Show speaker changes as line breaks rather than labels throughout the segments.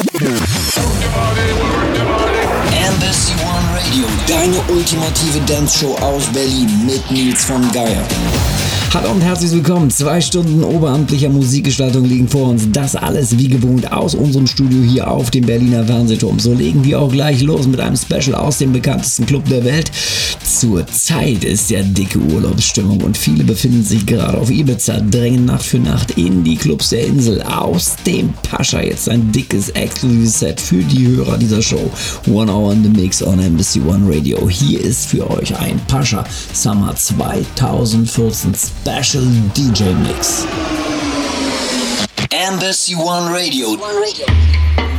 Embassy One Radio, deine ultimative Dance-Show aus Berlin mit Nils von Geier.
Hallo und herzlich willkommen. Zwei Stunden oberamtlicher Musikgestaltung liegen vor uns. Das alles wie gewohnt aus unserem Studio hier auf dem Berliner Fernsehturm. So legen wir auch gleich los mit einem Special aus dem bekanntesten Club der Welt. Zur Zeit ist ja dicke Urlaubsstimmung und viele befinden sich gerade auf Ibiza, drängen Nacht für Nacht in die Clubs der Insel. Aus dem Pascha jetzt ein dickes Exclusive Set für die Hörer dieser Show. One Hour in the Mix on Embassy One Radio. Hier ist für euch ein Pascha Summer 2014 Special DJ Mix.
Embassy One Radio. One Radio.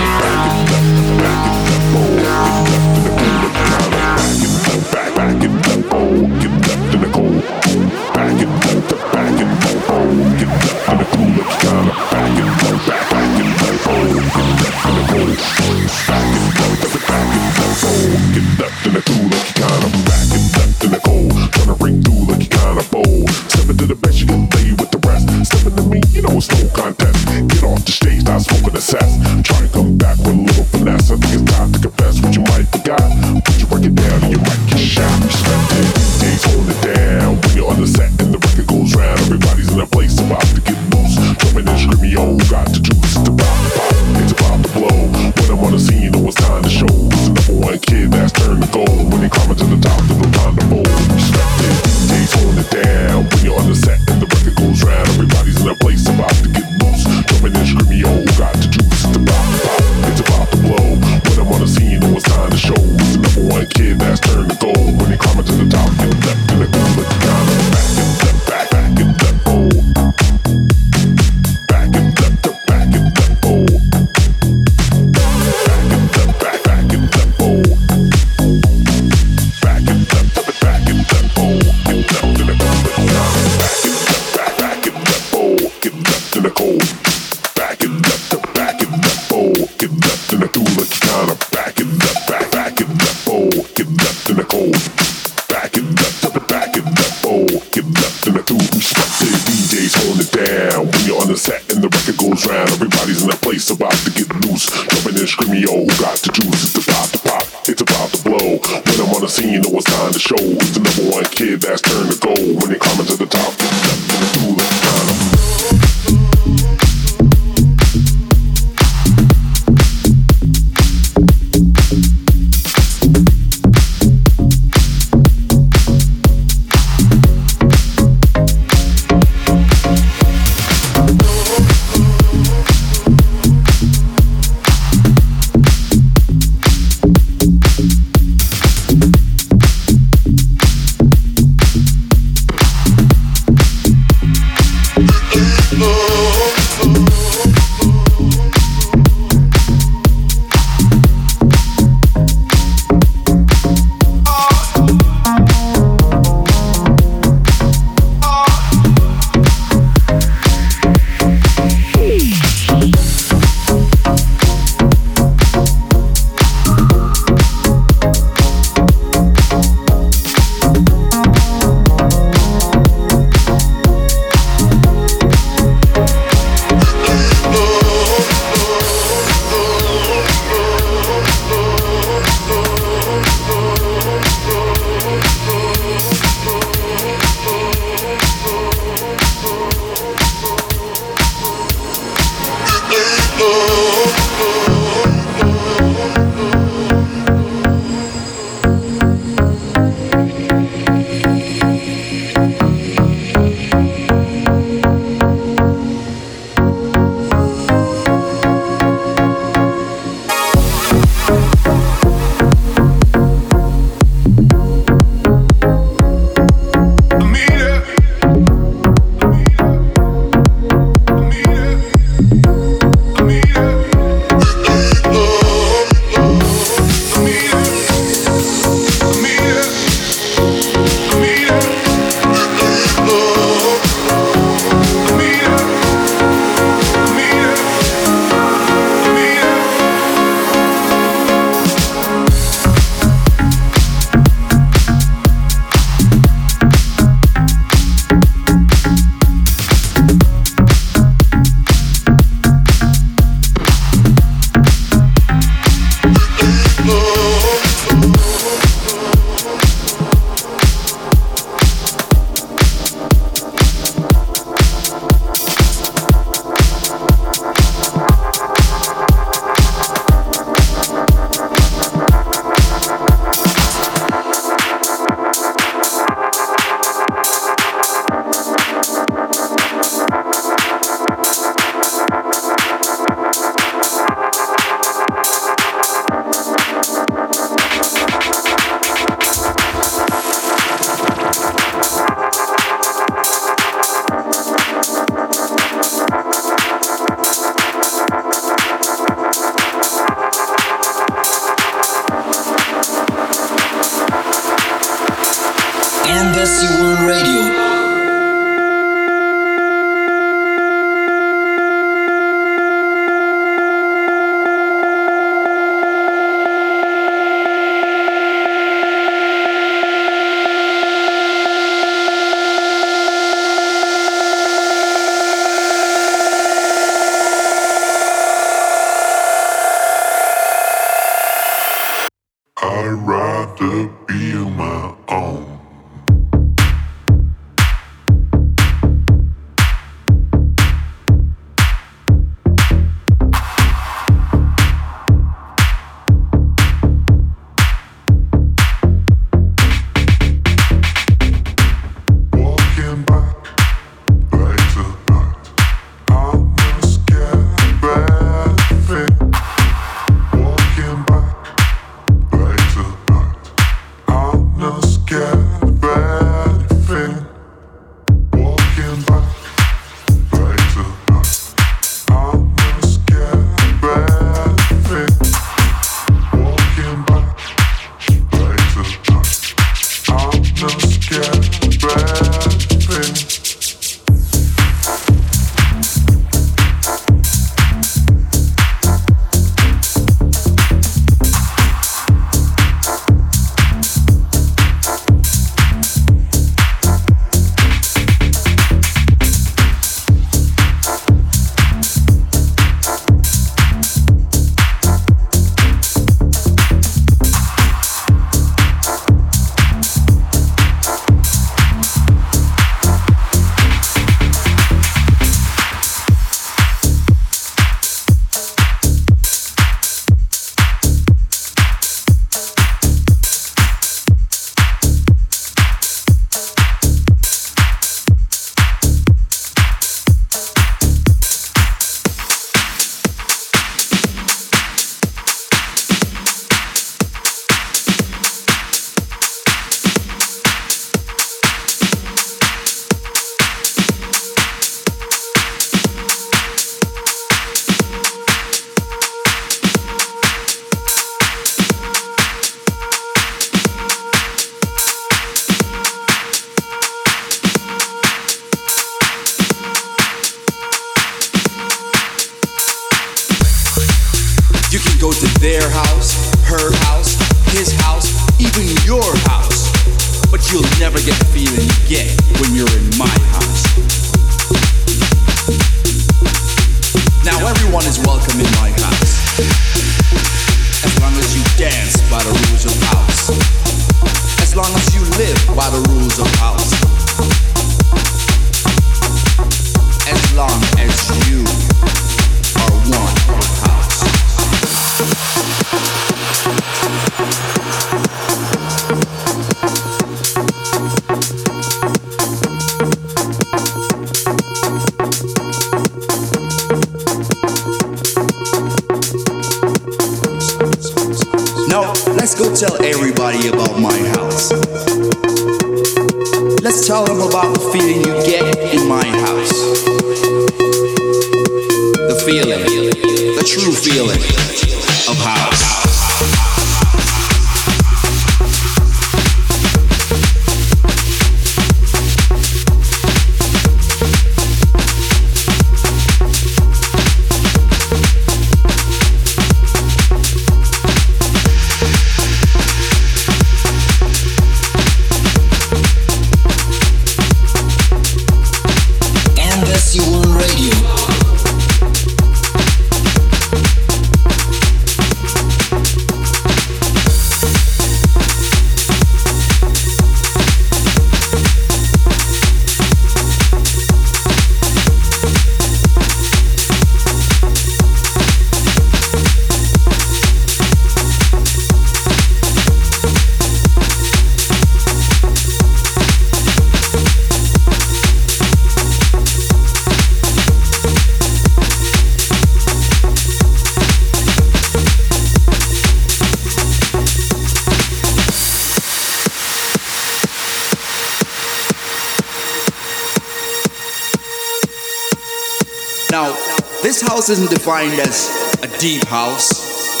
house isn't defined as a deep house,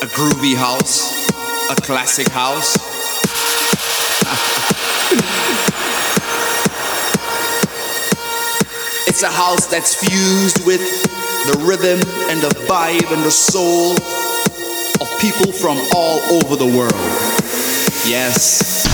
a groovy house, a classic house. it's a house that's fused with the rhythm and the vibe and the soul of people from all over the world. Yes.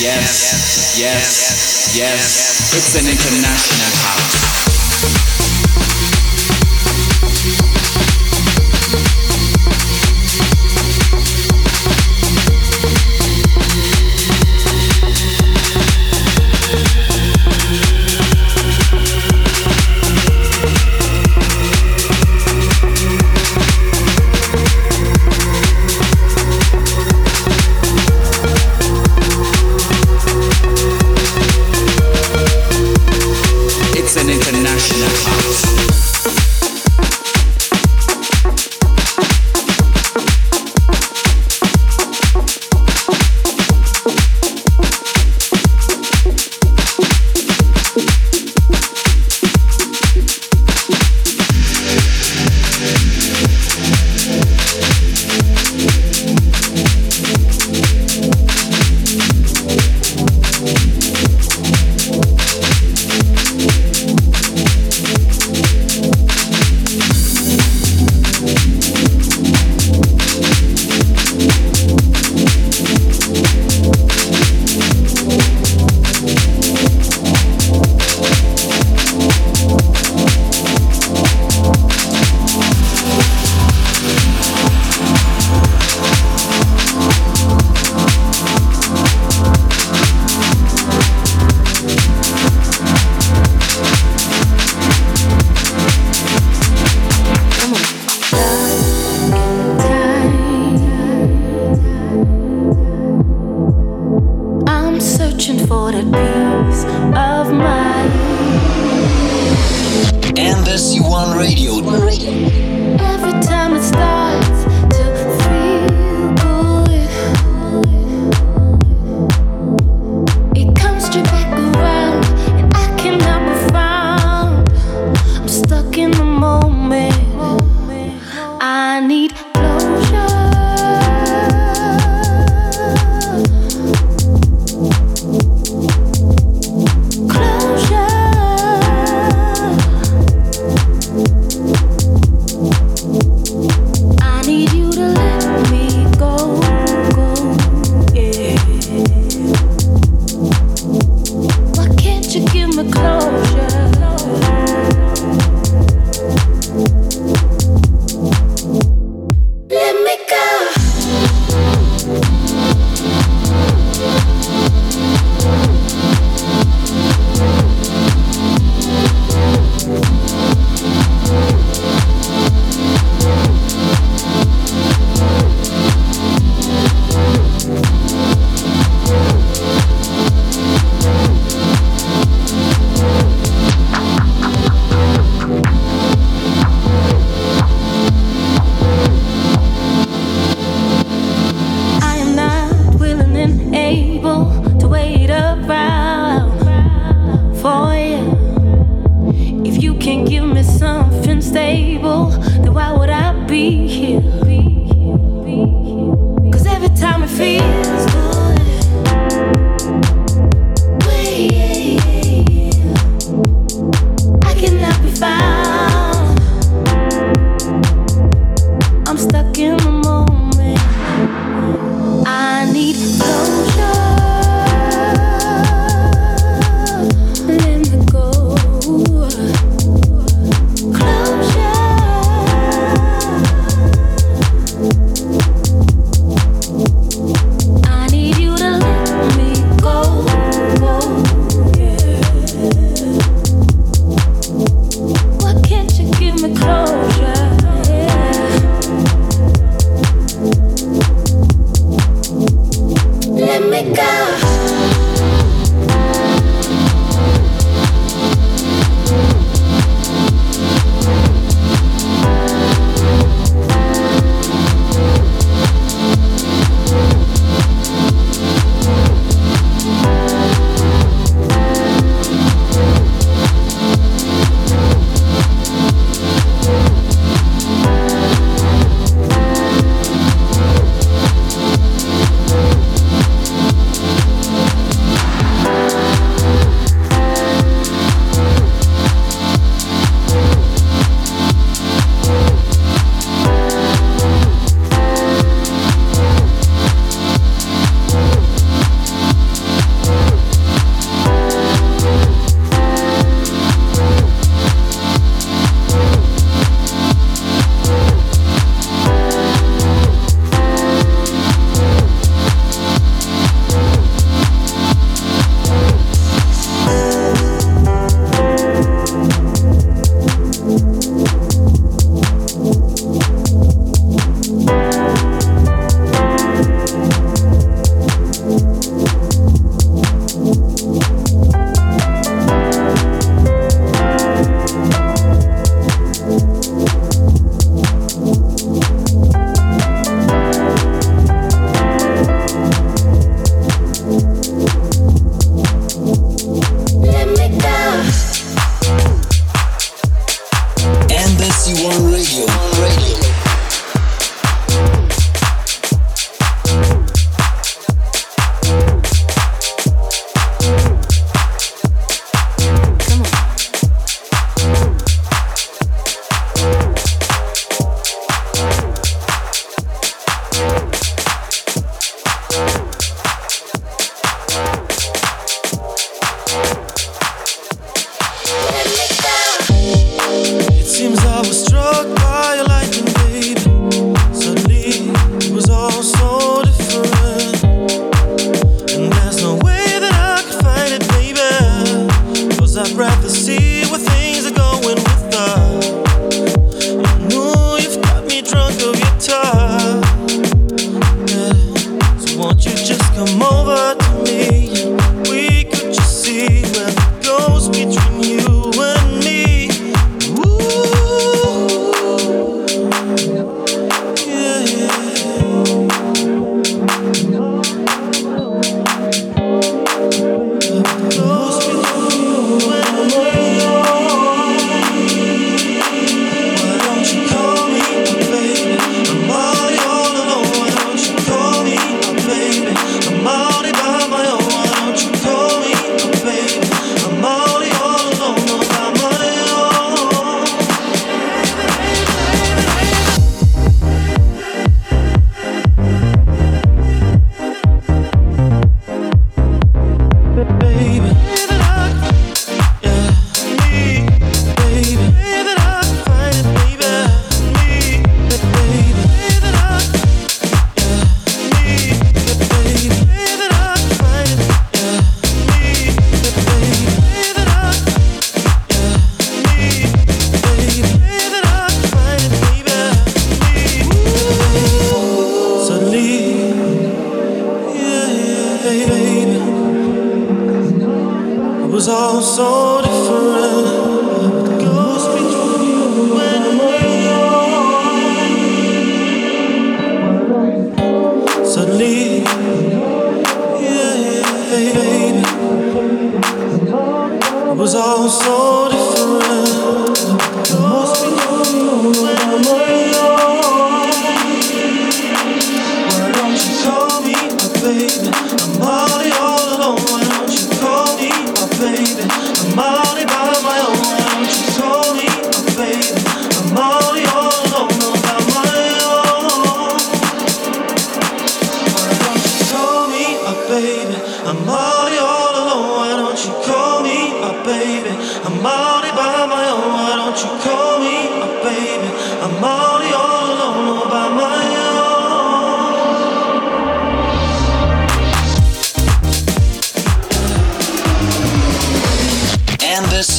yes, yes. Yes. It's an international house.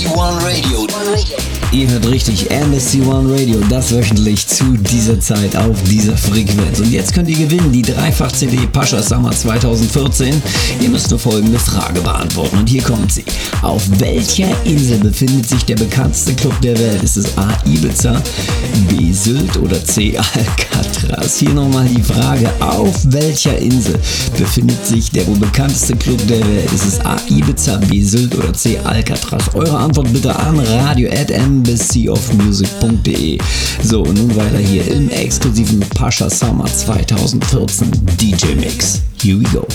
One Radio. One Radio. Wöchentlich zu dieser Zeit auf dieser Frequenz. Und jetzt könnt ihr gewinnen die Dreifach-CD Pascha Summer 2014. Ihr müsst nur folgende Frage beantworten und hier kommt sie. Auf welcher Insel befindet sich der bekannteste Club der Welt? Ist es A. Ibiza, B. Sylt oder C. Alcatraz? Hier nochmal die Frage, auf welcher Insel befindet sich der wohl bekannteste Club der Welt? Ist es A. Ibiza, B. Sylt oder C. Alcatraz? Eure Antwort bitte an radio at embassyofmusic.de. So, und nun weiter hier im exklusiven Pascha Summer 2014 DJ Mix. Here we go.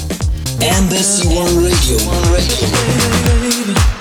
Embassy One Radio. One Radio.